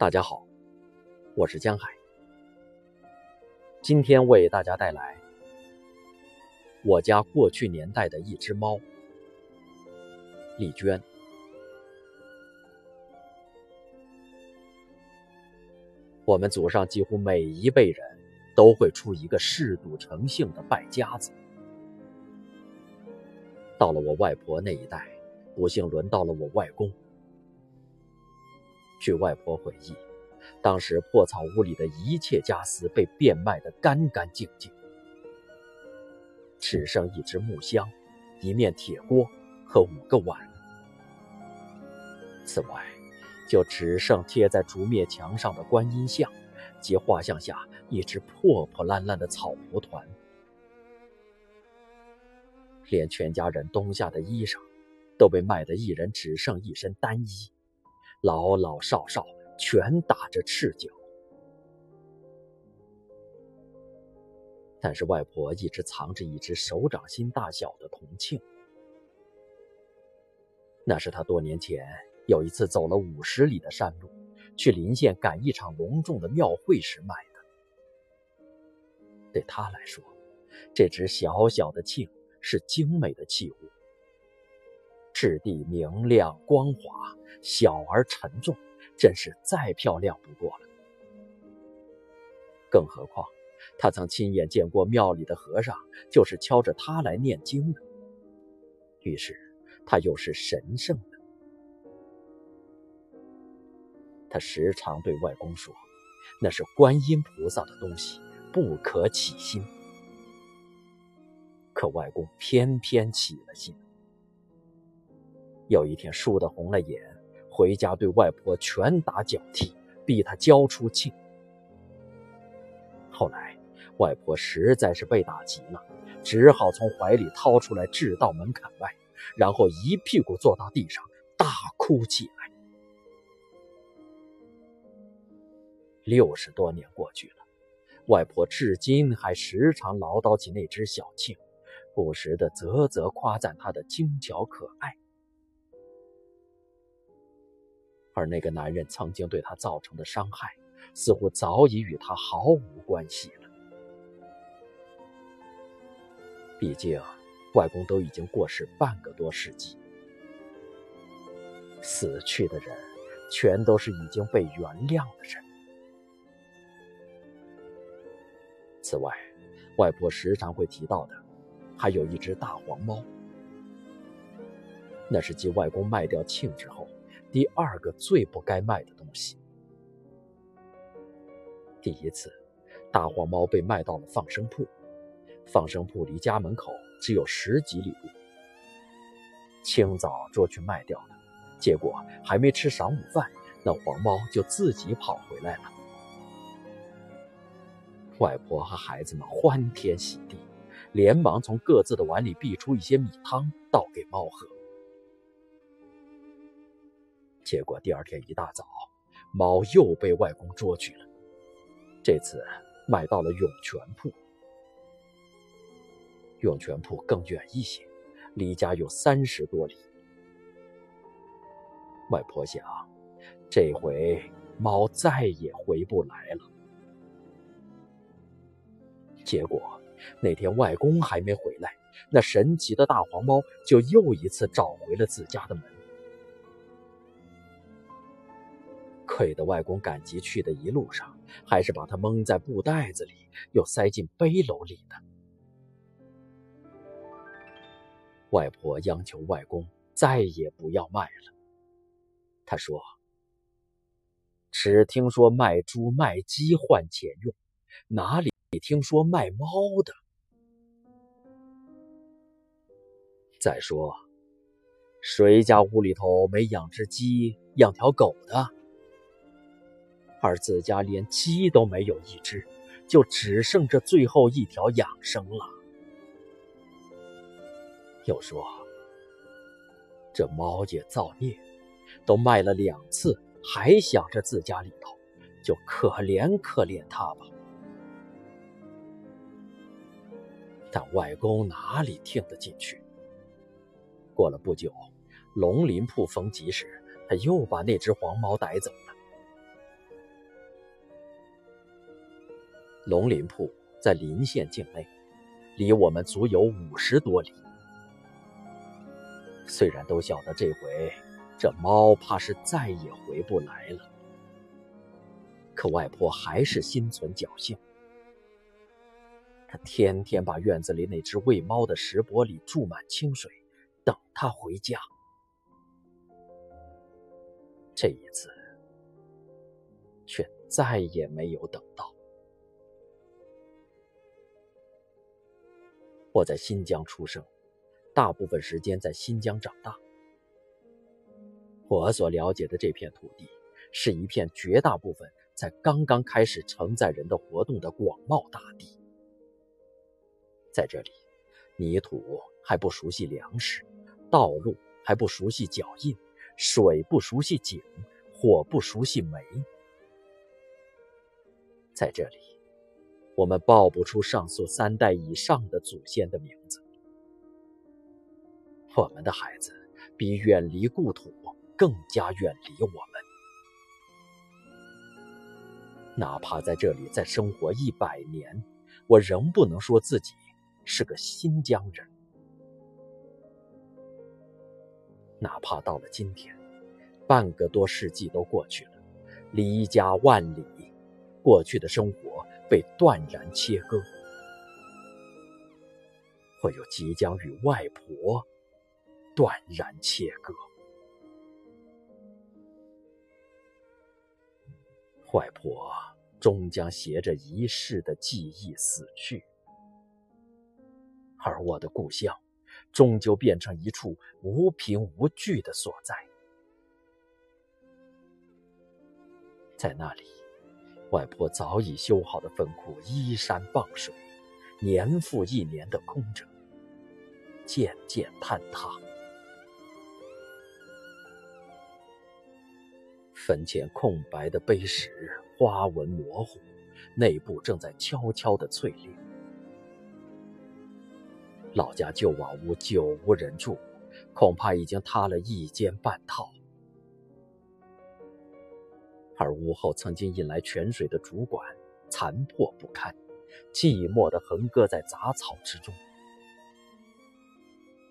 大家好，我是江海。今天为大家带来我家过去年代的一只猫——丽娟。我们祖上几乎每一辈人都会出一个嗜赌成性的败家子。到了我外婆那一代，不幸轮到了我外公。据外婆回忆，当时破草屋里的一切家私被变卖得干干净净，只剩一只木箱、一面铁锅和五个碗。此外，就只剩贴在竹篾墙上的观音像及画像下一只破破烂烂的草蒲团，连全家人冬夏的衣裳都被卖得一人只剩一身单衣。老老少少全打着赤脚，但是外婆一直藏着一只手掌心大小的铜磬，那是她多年前有一次走了五十里的山路，去临县赶一场隆重的庙会时买的。对她来说，这只小小的磬是精美的器物。质地明亮光滑，小而沉重，真是再漂亮不过了。更何况，他曾亲眼见过庙里的和尚就是敲着它来念经的。于是，它又是神圣的。他时常对外公说：“那是观音菩萨的东西，不可起心。”可外公偏偏起了心。有一天，输得红了眼，回家对外婆拳打脚踢，逼她交出庆。后来，外婆实在是被打急了，只好从怀里掏出来掷到门槛外，然后一屁股坐到地上，大哭起来。六十多年过去了，外婆至今还时常唠叨起那只小庆，不时的啧啧夸赞它的精巧可爱。而那个男人曾经对他造成的伤害，似乎早已与他毫无关系了。毕竟，外公都已经过世半个多世纪，死去的人全都是已经被原谅的人。此外，外婆时常会提到的，还有一只大黄猫，那是继外公卖掉庆之后。第二个最不该卖的东西。第一次，大黄猫被卖到了放生铺，放生铺离家门口只有十几里路。清早捉去卖掉了，结果还没吃晌午饭，那黄猫就自己跑回来了。外婆和孩子们欢天喜地，连忙从各自的碗里逼出一些米汤，倒给猫喝。结果第二天一大早，猫又被外公捉去了。这次卖到了涌泉铺。涌泉铺更远一些，离家有三十多里。外婆想，这回猫再也回不来了。结果那天外公还没回来，那神奇的大黄猫就又一次找回了自家的门。亏得外公赶集去的一路上，还是把它蒙在布袋子里，又塞进背篓里的。外婆央求外公再也不要卖了。他说：“只听说卖猪卖鸡换钱用，哪里听说卖猫的？再说，谁家屋里头没养只鸡、养条狗的？”而自家连鸡都没有一只，就只剩这最后一条养生了。又说，这猫也造孽，都卖了两次，还想着自家里头，就可怜可怜它吧。但外公哪里听得进去？过了不久，龙鳞铺逢集时，他又把那只黄猫逮走了。龙林铺在临县境内，离我们足有五十多里。虽然都晓得这回这猫怕是再也回不来了，可外婆还是心存侥幸。她天天把院子里那只喂猫的石钵里注满清水，等它回家。这一次，却再也没有等到。我在新疆出生，大部分时间在新疆长大。我所了解的这片土地，是一片绝大部分才刚刚开始承载人的活动的广袤大地。在这里，泥土还不熟悉粮食，道路还不熟悉脚印，水不熟悉井，火不熟悉煤。在这里，我们报不出上述三代以上的祖先的名字。我们的孩子比远离故土更加远离我们。哪怕在这里再生活一百年，我仍不能说自己。是个新疆人，哪怕到了今天，半个多世纪都过去了，离家万里，过去的生活被断然切割，我又即将与外婆断然切割。外婆终将携着一世的记忆死去。而我的故乡，终究变成一处无凭无据的所在。在那里，外婆早已修好的坟库依山傍水，年复一年的空着，渐渐坍塌。坟前空白的碑石，花纹模糊，内部正在悄悄的淬炼。老家旧瓦屋久无人住，恐怕已经塌了一间半套。而屋后曾经引来泉水的主管残破不堪，寂寞地横搁在杂草之中。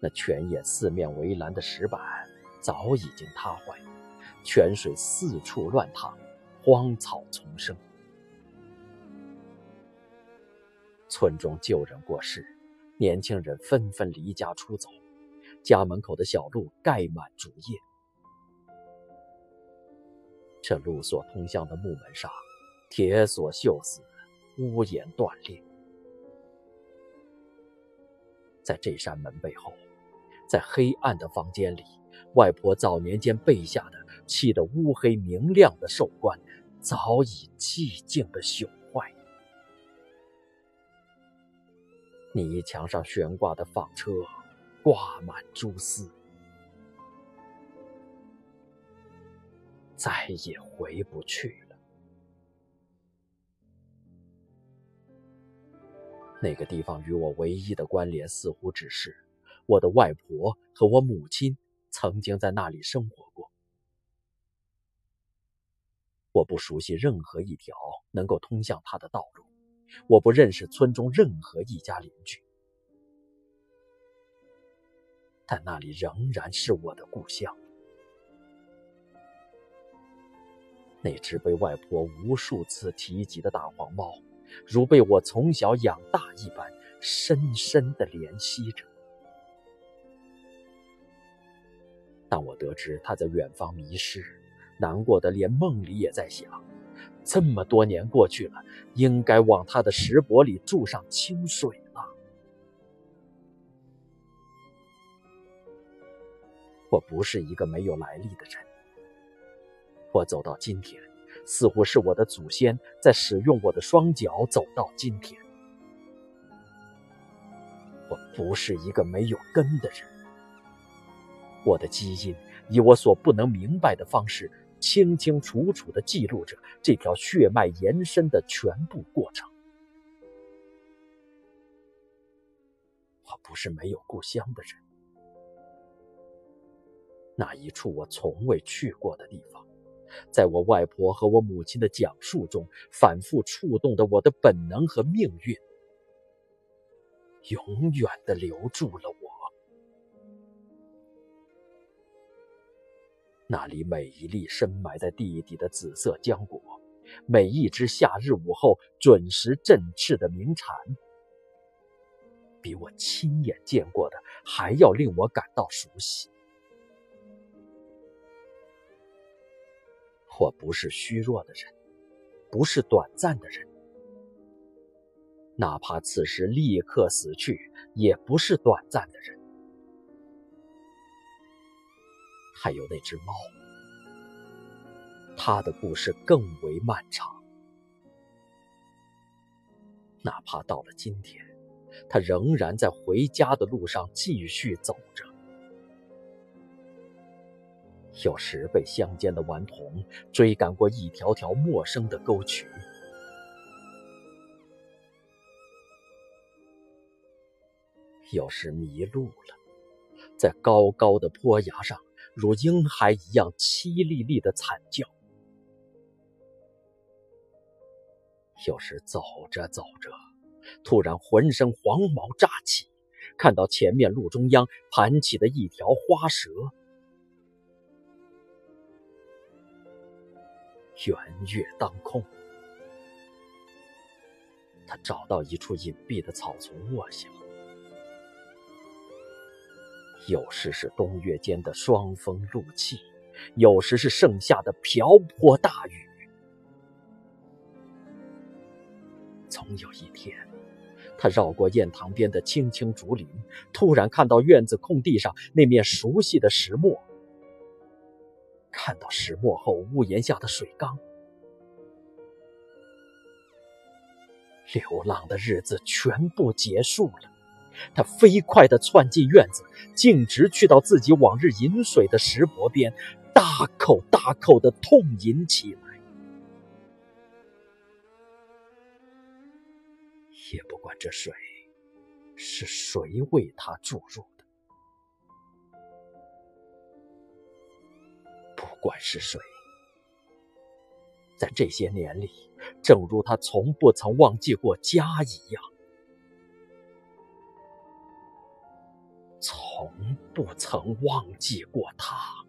那泉眼四面围栏的石板早已经塌坏，泉水四处乱淌，荒草丛生。村中旧人过世。年轻人纷纷离家出走，家门口的小路盖满竹叶。这路所通向的木门上，铁锁锈死，屋檐断裂。在这扇门背后，在黑暗的房间里，外婆早年间备下的砌得乌黑明亮的寿棺，早已寂静的朽坏。泥墙上悬挂的纺车，挂满蛛丝，再也回不去了。那个地方与我唯一的关联，似乎只是我的外婆和我母亲曾经在那里生活过。我不熟悉任何一条能够通向她的道路。我不认识村中任何一家邻居，但那里仍然是我的故乡。那只被外婆无数次提及的大黄猫，如被我从小养大一般，深深的怜惜着。当我得知它在远方迷失，难过的连梦里也在想。这么多年过去了，应该往他的石钵里注上清水了。我不是一个没有来历的人。我走到今天，似乎是我的祖先在使用我的双脚走到今天。我不是一个没有根的人。我的基因以我所不能明白的方式。清清楚楚地记录着这条血脉延伸的全部过程。我不是没有故乡的人，那一处我从未去过的地方，在我外婆和我母亲的讲述中，反复触动的我的本能和命运，永远的留住了我。那里每一粒深埋在地底的紫色浆果，每一只夏日午后准时振翅的鸣蝉，比我亲眼见过的还要令我感到熟悉。我不是虚弱的人，不是短暂的人，哪怕此时立刻死去，也不是短暂的人。还有那只猫，它的故事更为漫长。哪怕到了今天，它仍然在回家的路上继续走着。有时被乡间的顽童追赶过一条条陌生的沟渠，有时迷路了，在高高的坡崖上。如婴孩一样凄厉厉的惨叫。有时走着走着，突然浑身黄毛乍起，看到前面路中央盘起的一条花蛇。圆月当空，他找到一处隐蔽的草丛卧下。有时是冬月间的霜风露气，有时是盛夏的瓢泼大雨。总有一天，他绕过堰塘边的青青竹林，突然看到院子空地上那面熟悉的石磨，看到石磨后屋檐下的水缸。流浪的日子全部结束了。他飞快地窜进院子，径直去到自己往日饮水的石钵边，大口大口地痛饮起来，也不管这水是谁为他注入管是谁，在这些年里，正如他从不曾忘记过家一样。从不曾忘记过他。